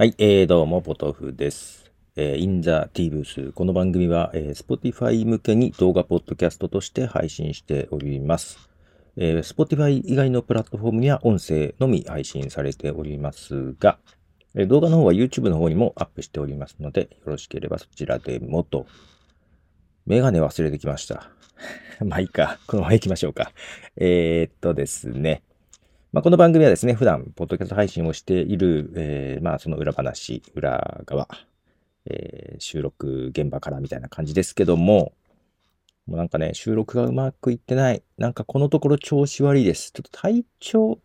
はい、えー、どうも、ポトフです。えー、In the T ブース。この番組は、えー Spotify 向けに動画ポッドキャストとして配信しております。えー Spotify 以外のプラットフォームには音声のみ配信されておりますが、えー動画の方は YouTube の方にもアップしておりますので、よろしければそちらでもと。メガネ忘れてきました。まあいいか。このまま行きましょうか。えー、っとですね。まあ、この番組はですね、普段、ポッドキャスト配信をしている、えーまあ、その裏話、裏側、えー収録現場からみたいな感じですけども、もうなんかね、収録がうまくいってない。なんかこのところ調子悪いです。ちょっと体調、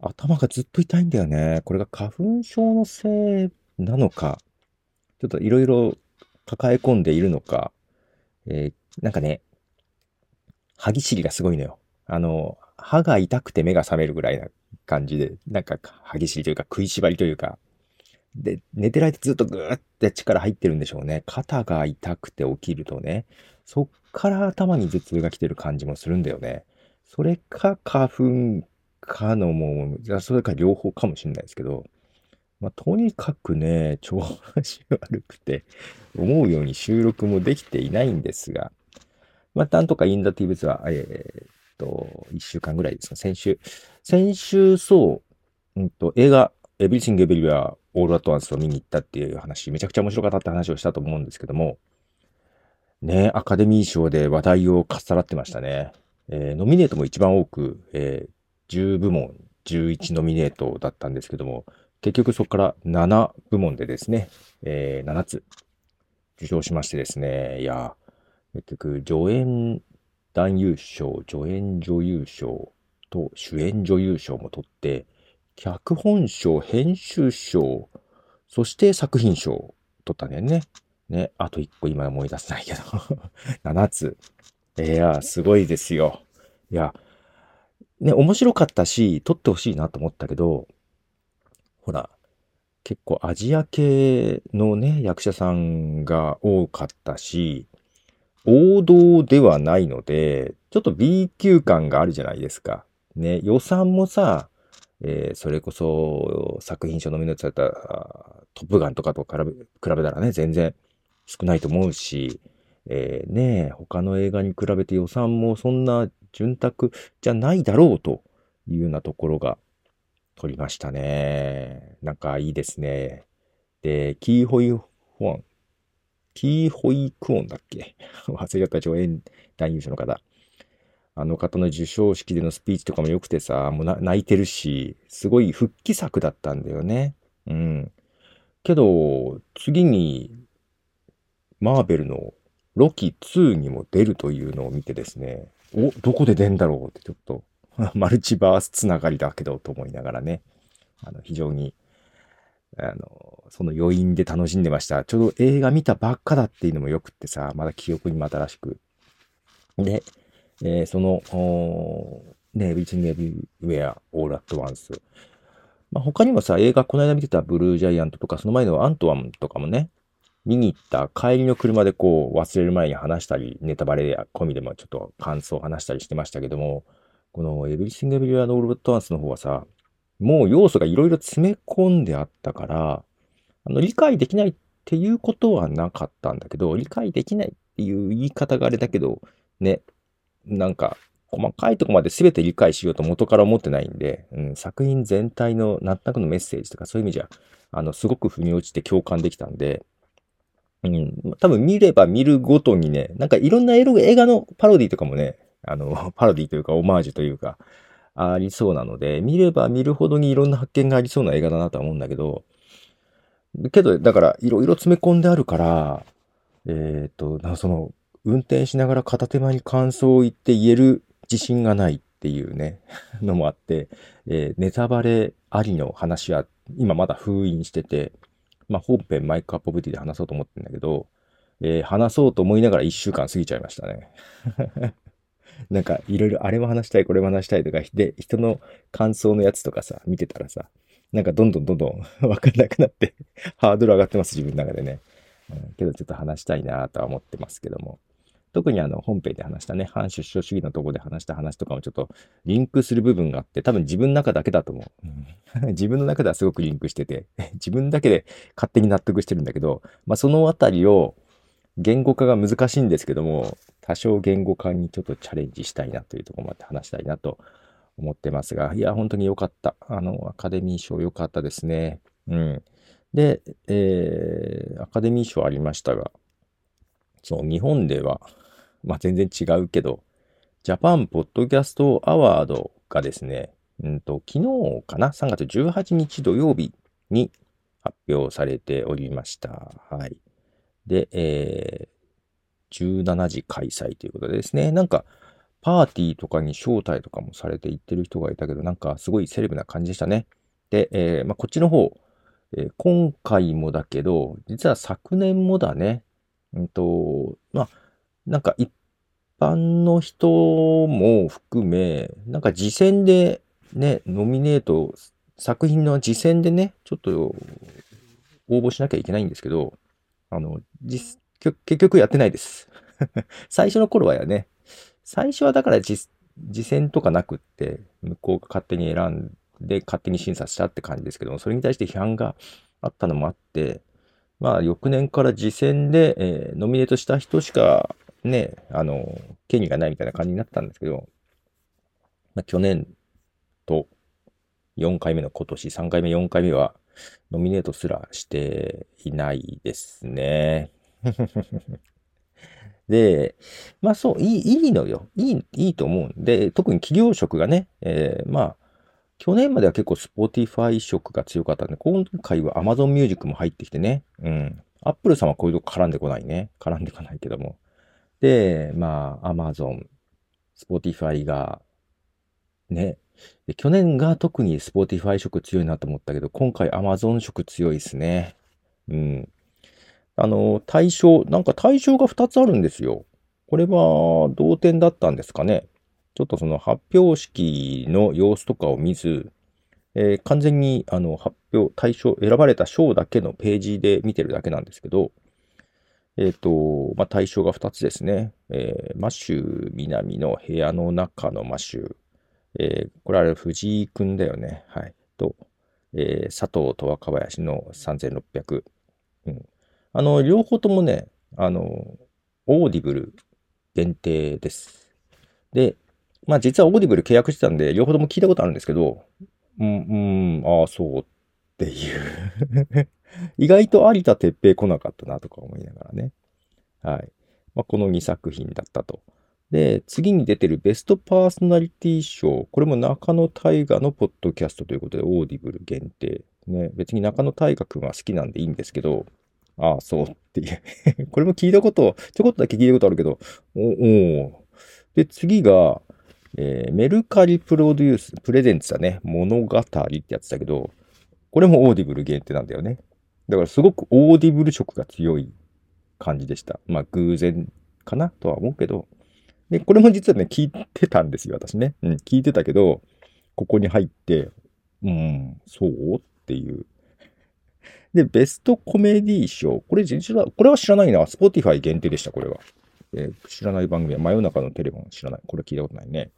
頭がずっと痛いんだよね。これが花粉症のせいなのか、ちょっといろいろ抱え込んでいるのか、えーなんかね、歯ぎしりがすごいのよ。あの、歯が痛くて目が覚めるぐらいな感じで、なんか歯ぎしりというか食いしばりというか、で、寝てる間ずっとぐーって力入ってるんでしょうね。肩が痛くて起きるとね、そっから頭に頭痛が来てる感じもするんだよね。それか花粉かのもう、それか両方かもしれないですけど、まあ、とにかくね、調子悪くて、思うように収録もできていないんですが、まあ、なんとかインダティブスは、えーと、1週間ぐらいですか、先週。先週、そう、うんと、映画、Everything Everywhere All at Once を見に行ったっていう話、めちゃくちゃ面白かったって話をしたと思うんですけども、ね、アカデミー賞で話題をかっさらってましたね。えーノミネートも一番多く、えー10部門、11ノミネートだったんですけども、結局そこから7部門でですね、えー7つ受賞しましてですね、いや、結局助演男優賞、助演女優賞と主演女優賞も取って、脚本賞、編集賞、そして作品賞を取ったんだよね。ね、あと1個今思い出せないけど、7つ。いや、すごいですよ。いや、ね、面白かったし、撮ってほしいなと思ったけど、ほら、結構アジア系のね、役者さんが多かったし、王道ではないので、ちょっと B 級感があるじゃないですか。ね、予算もさ、えーそれこそ作品賞ノミネートされたトップガンとかと比べたらね、全然少ないと思うし、えーね、他の映画に比べて予算もそんな潤沢じゃないだろうというようなところが取りましたね。なんかいいですね。で、キーホイホン、キーホイクオンだっけ？忘れちゃった助演男優賞の方。あの方の授賞式でのスピーチとかも良くてさ、もう泣いてるし、すごい復帰作だったんだよね。うん。けど、次に、マーベルのロキ2にも出るというのを見てですね、お、どこで出んだろうってちょっと、マルチバースつながりだけどと思いながらね、あの、非常に、あの、その余韻で楽しんでました。ちょうど映画見たばっかだっていうのもよくってさ、まだ記憶にまたらしく。で、えーその、ね、Everything Everywhere All at Once。まあ、他にもさ、映画、この間見てたブルージャイアントとか、その前のアントワンとかもね、見に行った帰りの車でこう、忘れる前に話したり、ネタバレや込みでもちょっと感想を話したりしてましたけども、この Everything Everywhere All at Once の方はさ、もう要素がいろいろ詰め込んであったから、あの、理解できないっていうことはなかったんだけど、理解できないっていう言い方があれだけど、ね、なんか、細かいとこまで全て理解しようと元から思ってないんで、うん、作品全体のなんとなくのメッセージとかそういう意味じゃ、あの、すごく腑に落ちて共感できたんで、うん、多分見れば見るごとにね、なんかいろんな映画映画のパロディとかもね、あの、パロディというかオマージュというか、ありそうなので、見れば見るほどにいろんな発見がありそうな映画だなとは思うんだけど、けど、だから、いろいろ詰め込んであるから、えっと、その、運転しながら片手間に感想を言って言える自信がないっていうね、のもあって、えーネタバレありの話は今まだ封印してて、まあ本編マイクアップオブティで話そうと思ってんだけど、えー話そうと思いながら一週間過ぎちゃいましたね。なんかいろいろあれも話したい、これも話したいとか、で、人の感想のやつとかさ、見てたらさ、なんかどんどんどんどん わかんなくなって、ハードル上がってます、自分の中でね。うんけどちょっと話したいなとは思ってますけども。特にあの本編で話したね、反出生主義のとこで話した話とかもちょっとリンクする部分があって、多分自分の中だけだと思う。自分の中ではすごくリンクしてて、自分だけで勝手に納得してるんだけど、まあそのあたりを言語化が難しいんですけども、多少言語化にちょっとチャレンジしたいなというところまで話したいなと思ってますが、いや、本当に良かった。あの、アカデミー賞良かったですね。うん。で、えー、アカデミー賞ありましたが、そう、日本では、まあ、全然違うけど、ジャパンポッドキャストアワードがですね、うんと、昨日かな ?3 月18日土曜日に発表されておりました。はい。で、えー、17時開催ということでですね、なんか、パーティーとかに招待とかもされて行ってる人がいたけど、なんかすごいセレブな感じでしたね。で、えー、まあ、こっちの方、えー、今回もだけど、実は昨年もだね、うんと、まあ、なんか一般の人も含め、なんか次戦でね、ノミネート、作品の次戦でね、ちょっと応募しなきゃいけないんですけど、あの、実、結局やってないです。最初の頃はやね、最初はだから実、次戦とかなくって、向こうが勝手に選んで、勝手に審査したって感じですけども、それに対して批判があったのもあって、まあ、翌年から次戦で、えー、ノミネートした人しか、ね、あの、権利がないみたいな感じになったんですけど、まあ、去年と4回目の今年、3回目、4回目は、ノミネートすらしていないですね。で、まあそう、いい、いいのよ。いい、いいと思うんで、特に企業職がね、えー、まあ、去年までは結構 Spotify 色が強かったんで、今回は Amazon Music も入ってきてね。うん。Apple さんはこういうとこ絡んでこないね。絡んでこないけども。で、まあ、Amazon、Spotify が、ね。で去年が特に Spotify 色強いなと思ったけど、今回 Amazon 色強いですね。うん。あの、対象、なんか対象が2つあるんですよ。これは同点だったんですかね。ちょっとその発表式の様子とかを見ず、えー、完全にあの発表、対象、選ばれた賞だけのページで見てるだけなんですけど、えっ、ー、と、まあ、対象が2つですね。えー、マシュ南の部屋の中のマシュ。えー、これあれ藤井くんだよね。はい。と、えー、佐藤と若林の3600。うん。あの、両方ともね、あの、 Audible 限定です。で、まあ実は Audible 契約してたんで、両方とも聞いたことあるんですけど、うん、うん、ああ、そうっていう 意外と有田哲平来なかったなとか思いながらね。はい。まあ、この2作品だったと。で、次に出てるベストパーソナリティ賞。これも仲野太賀のポッドキャストということで、 Audible 限定。ね、別に仲野太賀くんは好きなんでいいんですけど、ああ、そうっていう これも聞いたこと、ちょこっとだけ聞いたことあるけど、おおで、次が、えー、メルカリプロデュース、プレゼンツだね。物語ってやつだけど、これも Audible 限定なんだよね。だからすごく Audible 色が強い感じでした。まあ偶然かなとは思うけど。で、これも実はね、聞いてたんですよ、私ね。うん、聞いてたけど、ここに入って、うん、そう？っていう。で、ベストコメディ賞。これ実は、これは知らないな。 Spotify 限定でした、これは。えー、知らない番組は真夜中のテレフォン知らない。これ聞いたことないね。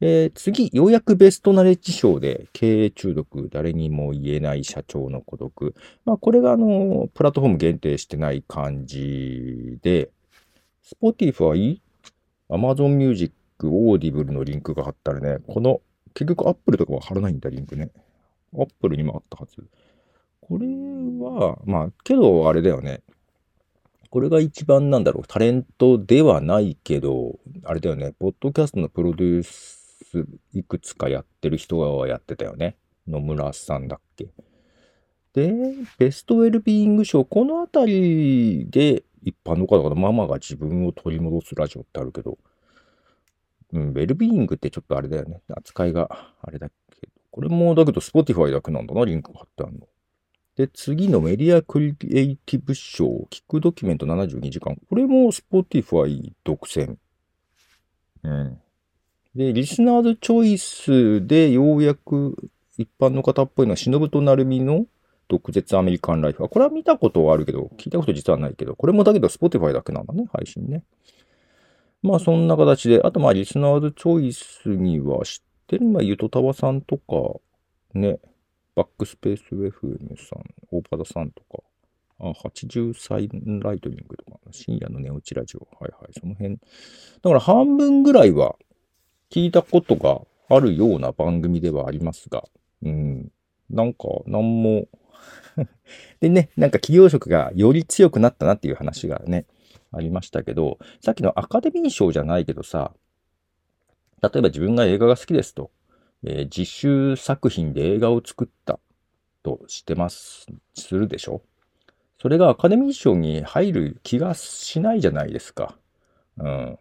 えー、次、ようやくベストナレッジ賞で、経営中毒、誰にも言えない社長の孤独。まあ、これが、あの、プラットフォーム限定してない感じで、Spotify、Amazon Music、Audible のリンクが貼ったらね、この、結局 Apple とかは貼らないんだ、リンクね。Apple にもあったはず。これは、まあ、けど、あれだよね。これが一番なんだろう、タレントではないけど、あれだよね、ポッドキャストのプロデュースいくつかやってる人がやってたよね。野村さんだっけ。で、ベストウェルビーイング賞、このあたりで一般の方々、ママが自分を取り戻すラジオってあるけど、うん、ウェルビーイングってちょっとあれだよね。扱いがあれだけど、これもだけど Spotify だけなんだな、リンク貼ってあるの。で、次のメディアクリエイティブ賞、キックドキュメント72時間。これも Spotify 独占。うん。で、リスナーズチョイスでようやく一般の方っぽいのは、忍と成美の毒舌アメリカンライフは、これは見たことはあるけど、聞いたこと実はないけど、これもだけど Spotify だけなんだね、配信ね。まあそんな形で、あとまあリスナーズチョイスには知ってるのはゆとたわさんとか、ね、バックスペース FM さん、大場田さんとか、あ、80歳ライトニングとか、深夜の寝落ちラジオ。はいはい、その辺。だから半分ぐらいは聞いたことがあるような番組ではありますが、うん、なんか、なんも でね、なんか企業色がより強くなったなっていう話がね、ありましたけど、さっきのアカデミー賞じゃないけどさ、例えば自分が映画が好きですと、えー、実習作品で映画を作ったとしてます、するでしょ？それがアカデミー賞に入る気がしないじゃないですか。うん。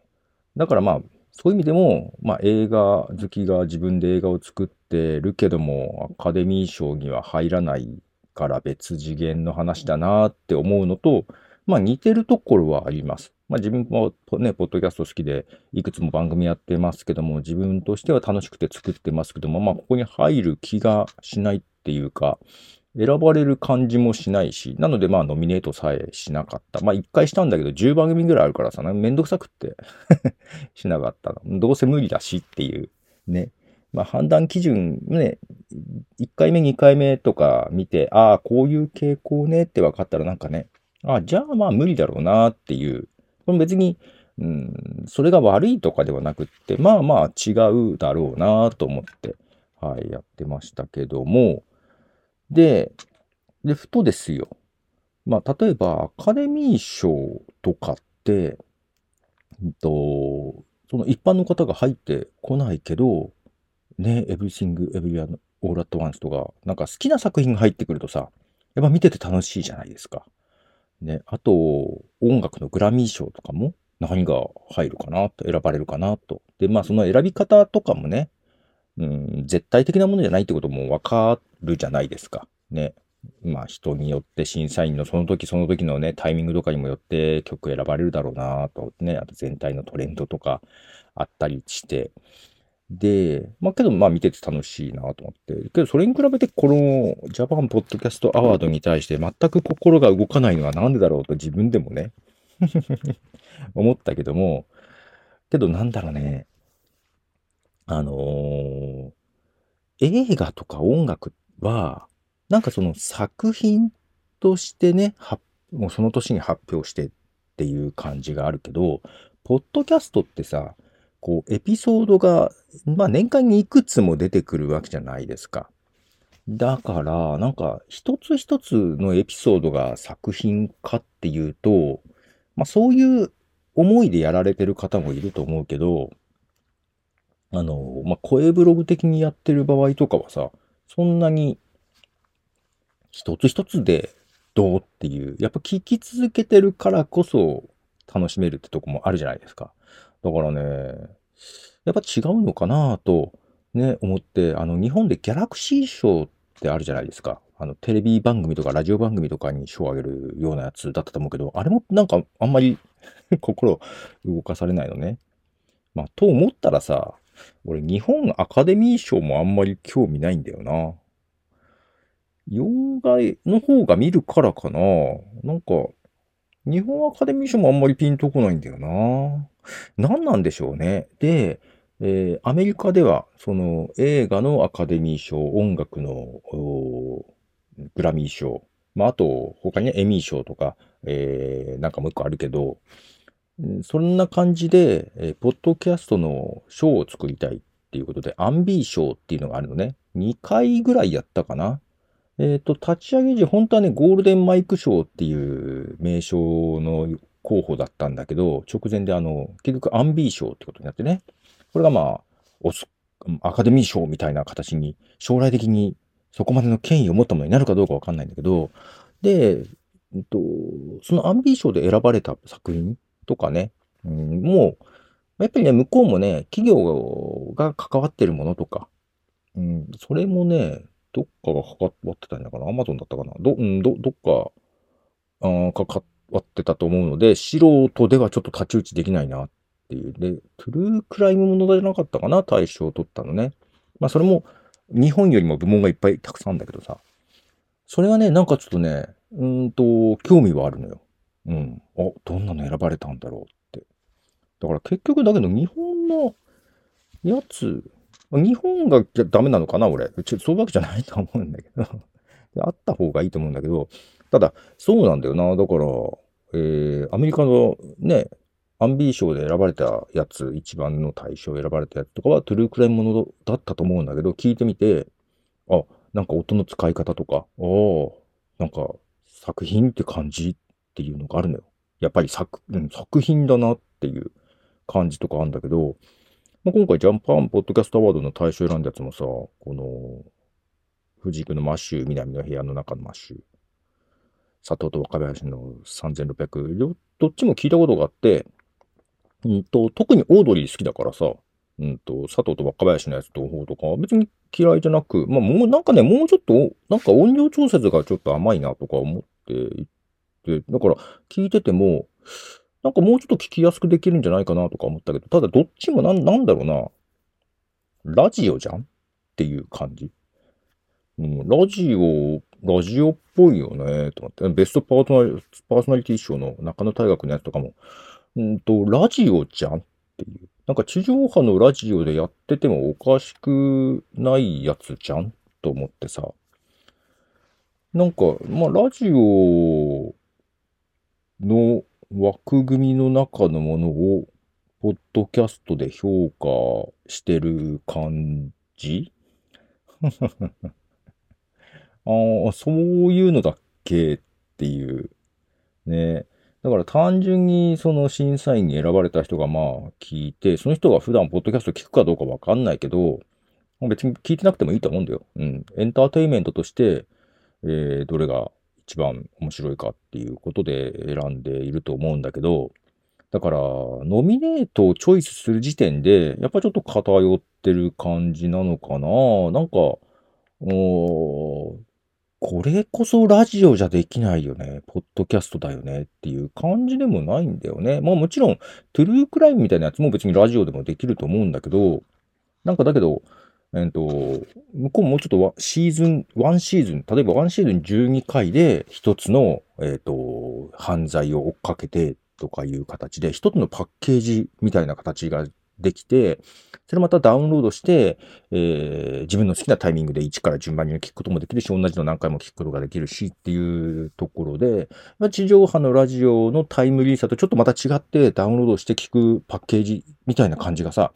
だからまあ、そういう意味でも、まあ映画好きが自分で映画を作ってるけども、アカデミー賞には入らないから別次元の話だなって思うのと、まあ似てるところはあります。まあ自分もね、ポッドキャスト好きでいくつも番組やってますけども、自分としては楽しくて作ってますけども、まあここに入る気がしないっていうか、選ばれる感じもしないし、なのでまあノミネートさえしなかった。まあ一回したんだけど10番組ぐらいあるからさ、めんどくさくって しなかったの。どうせ無理だしっていうね。まあ判断基準ね、1回目2回目とか見て、ああ、こういう傾向ねって分かったらなんかね、ああ、じゃあまあ無理だろうなっていう。これ別に、うん、それが悪いとかではなくって、まあまあ違うだろうなと思って、はい、やってましたけども、で、で、ふとですよ。まあ、例えば、アカデミー賞とかって、うんと、その一般の方が入ってこないけど、ね、エブリシング・エブリアン・オール・アット・ワンスとか、なんか好きな作品が入ってくるとさ、やっぱ見てて楽しいじゃないですか。ね、あと、音楽のグラミー賞とかも何が入るかなと、選ばれるかなと。で、まあその選び方とかもね、うん、絶対的なものじゃないってこともわかるじゃないですか。ね。まあ人によって審査員のその時その時のね、タイミングとかにもよって曲選ばれるだろうなとね、あと全体のトレンドとかあったりして。で、まあけどまあ見てて楽しいなと思って。けどそれに比べてこのジャパンポッドキャストアワードに対して全く心が動かないのはなんでだろうと自分でもね 思ったけども、けどなんだろうね。あのー、映画とか音楽は、なんかその作品としてね、もうその年に発表してっていう感じがあるけど、ポッドキャストってさ、こう、エピソードが、まあ年間にいくつも出てくるわけじゃないですか。だから、なんか、一つ一つのエピソードが作品かっていうと、まあそういう思いでやられてる方もいると思うけど、あの、まあ、声ブログ的にやってる場合とかはさ、そんなに一つ一つでどうっていう、やっぱ聞き続けてるからこそ楽しめるってとこもあるじゃないですか。だからね、やっぱ違うのかなとね、思って、あの、日本でギャラクシー賞ってあるじゃないですか。あの、テレビ番組とかラジオ番組とかに賞をあげるようなやつだったと思うけど、あれもなんかあんまり 心動かされないのね。まあ、と思ったらさ、俺、日本アカデミー賞もあんまり興味ないんだよな。洋画の方が見るからかな。なんか、日本アカデミー賞もあんまりピンとこないんだよな。何なんでしょうね。で、えー、アメリカでは、その映画のアカデミー賞、音楽のグラミー賞、まあ、あと、他に、エミー賞とか、えー、なんかもう一個あるけど、そんな感じで、えー、ポッドキャストの賞を作りたいっていうことで、アンビー賞っていうのがあるのね。2回ぐらいやったかな。えっ、ー、と、立ち上げ時、本当はね、ゴールデンマイク賞っていう名称の候補だったんだけど、直前であの、結局アンビー賞ってことになってね。これがまあ、アカデミー賞みたいな形に、将来的にそこまでの権威を持ったものになるかどうかわかんないんだけど、で、えっと、そのアンビー賞で選ばれた作品とかね、うん、もう、やっぱりね、向こうもね、企業が関わってるものとか、うん、それもね、どっかが関わってたんだかなアマゾンだったかなど、うん、ど、どっか、あ関わってたと思うので、素人ではちょっと太刀打ちできないなっていう。で、トゥルークライムものじゃなかったかな大賞を取ったのね。まあ、それも、日本よりも部門がいっぱいたくさんだけどさ。それはね、なんかちょっとね、うんと、興味はあるのよ。うん。あ、どんなの選ばれたんだろうって。だから結局だけど日本のやつ、日本がダメなのかな俺。ちそういうわけじゃないと思うんだけど。あった方がいいと思うんだけど、ただ、そうなんだよな。だから、えー、アメリカのね、アンビー賞で選ばれたやつ、一番の対象選ばれたやつとかはトゥルークライムものだったと思うんだけど、聞いてみて、あ、なんか音の使い方とか、ああ、なんか作品って感じっていうのがあるのよ。やっぱり作、うん、作品だなっていう感じとかあるんだけど、まあ、今回 Japan Podcast Awards の対象選んだやつもさ、この、藤井君のマッシュ、南の部屋の中のマッシュ、佐藤と若林の3600、どっちも聞いたことがあって、うんと、特にオードリー好きだからさ、うんと、佐藤と若林のやつと方とか、別に嫌いじゃなく、まあもうなんかね、もうちょっと、なんか音量調節がちょっと甘いなとか思っていて、だから聞いてても、なんかもうちょっと聞きやすくできるんじゃないかなとか思ったけど、ただどっちもなん、なんだろうな、ラジオじゃんっていう感じ。うん、ラジオ、ラジオっぽいよね、と思って。ベストパーソナリパーソナリティ賞の中野大学のやつとかも、うんと、ラジオじゃんっていう。なんか地上波のラジオでやっててもおかしくないやつじゃんと思ってさ。なんか、まあ、ラジオの枠組みの中のものを、ポッドキャストで評価してる感じ？ああ、そういうのだっけっていう。ね。だから単純にその審査員に選ばれた人がまあ聞いて、その人が普段ポッドキャスト聞くかどうかわかんないけど、別に聞いてなくてもいいと思うんだよ。うん。エンターテイメントとして、えー、どれが一番面白いかっていうことで選んでいると思うんだけど、だから、ノミネートをチョイスする時点で、やっぱちょっと偏ってる感じなのかななんか、これこそラジオじゃできないよね。ポッドキャストだよねっていう感じでもないんだよね。まあもちろん、トゥルークライムみたいなやつも別にラジオでもできると思うんだけど、なんかだけど、えっ、と、向こうもうちょっとシーズン、ワンシーズン、例えばワンシーズン12回で一つの、えっ、と、犯罪を追っかけてとかいう形で、一つのパッケージみたいな形ができて、それまたダウンロードして、えー、自分の好きなタイミングで1から順番に聞くこともできるし、同じの何回も聞くことができるしっていうところで、まあ、地上波のラジオのタイムリーさとちょっとまた違ってダウンロードして聞くパッケージみたいな感じがさ、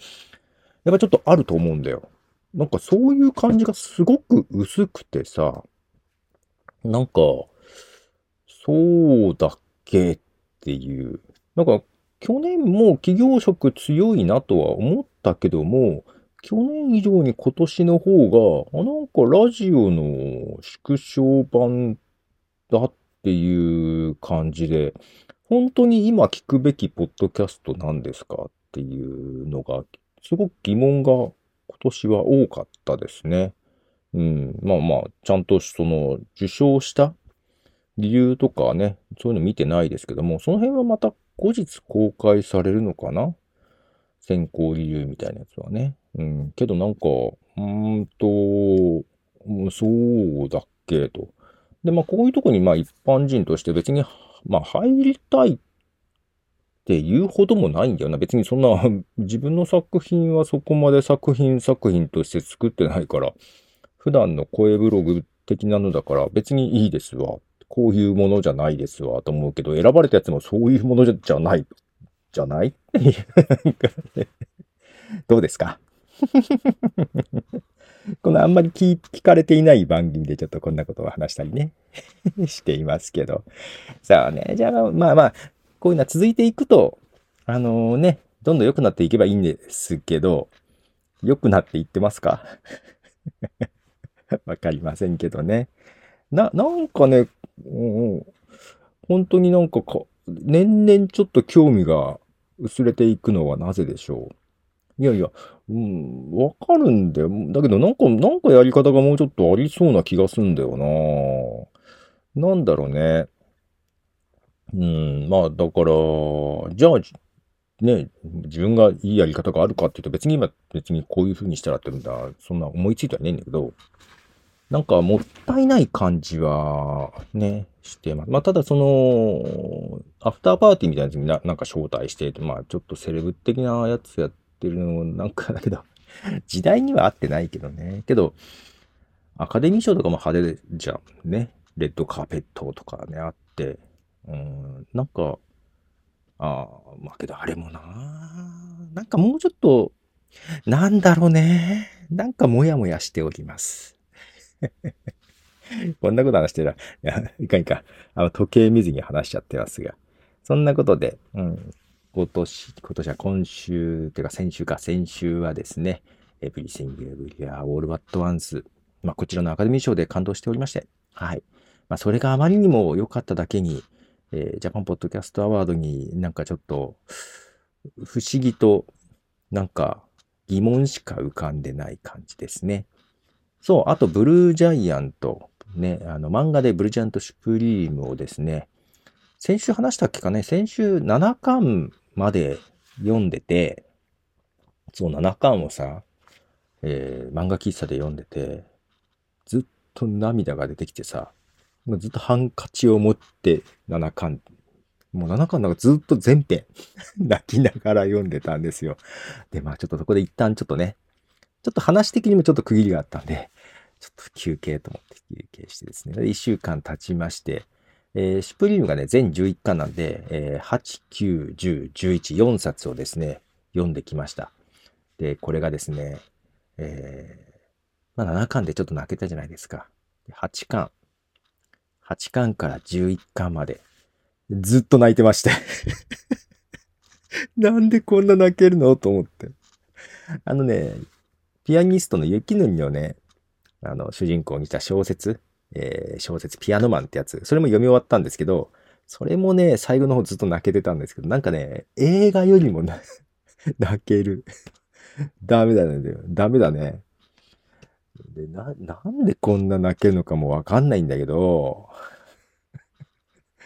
やっぱちょっとあると思うんだよ。なんかそういう感じがすごく薄くてさ、なんか、そうだっけっていう。なんか去年も企業職強いなとは思ったけども、去年以上に今年の方が、なんかラジオの縮小版だっていう感じで、本当に今聞くべきポッドキャストなんですかっていうのが、すごく疑問が今年は多かったですね。うん。まあまあ、ちゃんとその受賞した理由とかね、そういうの見てないですけども、その辺はまた後日公開されるのかな？選考理由みたいなやつはね。うん。けどなんか、うーんと、そうだっけと。で、まあこういうとこにまあ一般人として別に、まあ入りたいっていうほどもないんだよな。別にそんな 自分の作品はそこまで作品作品として作ってないから、普段の声ブログ的なのだから別にいいですわこういうものじゃないですわ、と思うけど、選ばれたやつもそういうものじゃない、じゃない？どうですか？このあんまり聞かれていない番組でちょっとこんなことを話したりね していますけど。さあね、じゃあまあまあ、こういうのは続いていくと、あのー、ね、どんどん良くなっていけばいいんですけど、良くなっていってますか？わかりませんけどね。な、なんかね、うん、本当になんかか、年々ちょっと興味が薄れていくのはなぜでしょう？いやいや、うん、わかるんだよ。だけどなんか、なんかやり方がもうちょっとありそうな気がすんだよな。なんだろうね。うん、まあだから、じゃあ、ね、自分がいいやり方があるかっていうと別に今別にこういう風にしたらってんだ、そんな思いついてはないんだけど、なんかもったいない感じはね、してます。まあ、ただその、アフターパーティーみたいなやつにななんか招待して、まあ、ちょっとセレブ的なやつやってるのなんかだけど、時代には合ってないけどね。けど、アカデミー賞とかも派手じゃんね。レッドカーペットとかね、あって。うん、なんか、ああ、まあけどあれもな、なんかもうちょっと、なんだろうね。なんかもやもやしております。こんなこと話してたら、い、かんいかん。あの、時計見ずに話しちゃってますが。そんなことで、うん、今年、今年は今週、てか先週か、先週はですね、Everything Everywhere All at Once。まあ、こちらのアカデミー賞で感動しておりまして、はい。まあ、それがあまりにも良かっただけに、えー、ジャパンポッドキャストアワードになんかちょっと、不思議と、なんか疑問しか浮かんでない感じですね。そう、あと、ブルージャイアント。ね、あの、漫画でブルージャイアント・シュプリームをですね、先週話したっけかね、先週7巻まで読んでて、そう、7巻をさ、えー、漫画喫茶で読んでて、ずっと涙が出てきてさ、ずっとハンカチを持って7巻、もう7巻なんかずっと全編 泣きながら読んでたんですよ。で、まあちょっとそこで一旦ちょっとね、ちょっと話的にもちょっと区切りがあったんで、ちょっと休憩と思って休憩してですね、1週間経ちまして、えー、シュプリームがね、全11巻なんで、えー、8、9、10、11、4冊をですね、読んできました。で、これがですね、えー、まあ7巻でちょっと泣けたじゃないですか。8巻、8巻から11巻まで、ずっと泣いてまして なんでこんな泣けるの？と思って。あのね、ピアニストの雪国のね、あの、主人公にした小説、えー、小説ピアノマンってやつ、それも読み終わったんですけど、それもね、最後の方ずっと泣けてたんですけど、なんかね、映画よりも 泣ける。ダメだね。ダメだね。で、な、なんでこんな泣けるのかもわかんないんだけど、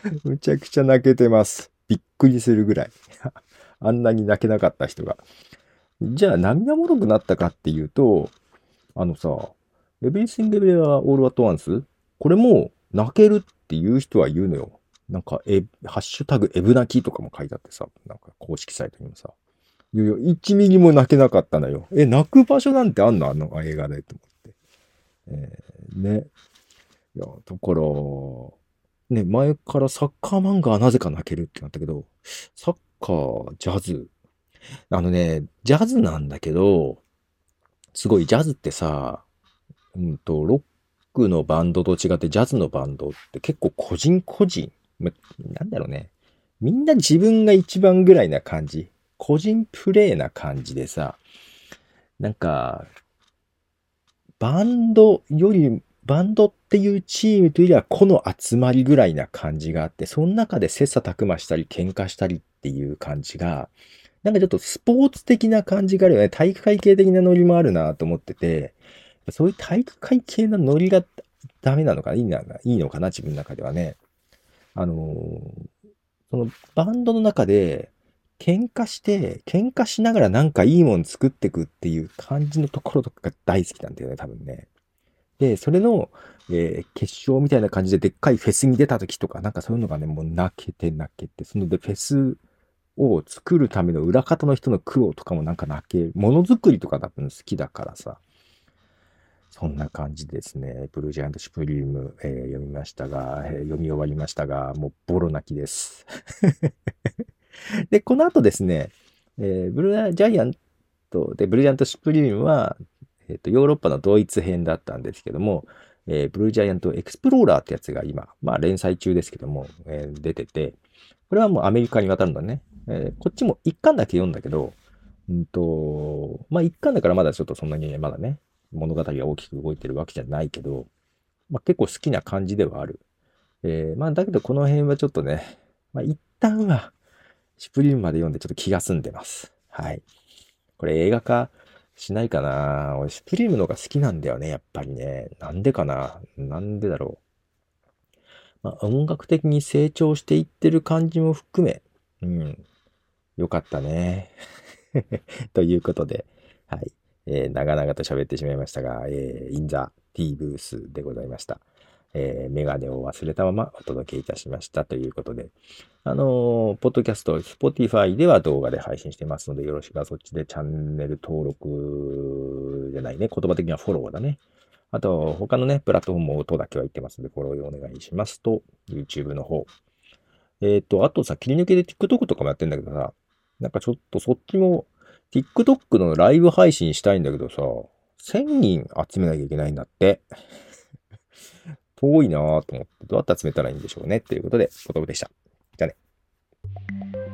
むちゃくちゃ泣けてます。びっくりするぐらい。あんなに泣けなかった人が。じゃあ涙もろくなったかっていうと、あのさ、Everything Everywhere All at Once? これも泣けるっていう人は言うのよ。なんか、え、ハッシュタグエブ泣きとかも書いてあってさ、なんか公式サイトにもさ。いやいや、1ミリも泣けなかったのよ。え、泣く場所なんてあんの？あの映画でと思って。えー、ね。いや、だから、ね、前からサッカー漫画はなぜか泣けるってなったけど、サッカー、ジャズ、あのね、ジャズなんだけど、すごいジャズってさ、うんと、ロックのバンドと違ってジャズのバンドって結構個人個人、ま、なんだろうね。みんな自分が一番ぐらいな感じ。個人プレイな感じでさ、なんか、バンドより、バンドっていうチームというよりは個の集まりぐらいな感じがあって、その中で切磋琢磨したり喧嘩したりっていう感じが、なんかちょっとスポーツ的な感じがあるよね。体育会系的なノリもあるなと思ってて、そういう体育会系のノリがダメなのかいいな、いいのかな、自分の中ではね。あのー、そのバンドの中で、喧嘩して、喧嘩しながらなんかいいもん作ってくっていう感じのところとかが大好きなんだよね、多分ね。で、それの、えー、決勝みたいな感じででっかいフェスに出た時とか、なんかそういうのがね、もう泣けて泣けて、そのでフェスを作るための裏方の人の苦労とかもなんか泣ける。ものづくりとかだったの好きだからさ。そんな感じですね。ブルージャイアント・シュプリーム、えー、読みましたが、えー、読み終わりましたが、もうボロ泣きです。で、この後ですね、えー、ブルージャイアントで、ブルージャイアント・シュプリームは、えっ、と、ヨーロッパのドイツ編だったんですけども、えブルージャイアント・エクスプローラーってやつが今、まあ連載中ですけども、え出てて、これはもうアメリカに渡るんだね。えー、こっちも一巻だけ読んだけど、うんと、まあ一巻だからまだちょっとそんなにまだね、物語が大きく動いてるわけじゃないけど、まあ結構好きな感じではある。えー、まあだけどこの辺はちょっとね、まあ一旦は、シュプリームまで読んでちょっと気が済んでます。はい。これ映画化しないかな俺、シュプリームの方が好きなんだよね、やっぱりね。なんでかななんでだろう。まあ、音楽的に成長していってる感じも含め、うん。よかったね。ということで、はい。えー、長々と喋ってしまいましたが、えー、in the T ブースでございました。えー、メガネを忘れたままお届けいたしましたということで、あのー、ポッドキャスト、Spotify では動画で配信してますので、よろしくはそっちでチャンネル登録じゃないね、言葉的にはフォローだね。あと、他のね、プラットフォーム音だけは言ってますので、フォローお願いしますと、YouTube の方。えっ、ー、と、あとさ、切り抜けで TikTok とかもやってんだけどさ、なんかちょっとそっちも、TikTok のライブ配信したいんだけどさ、1000人集めなきゃいけないんだって。遠いなぁと思って、どうやって集めたらいいんでしょうね。っていうことで、言葉でした。じゃあね。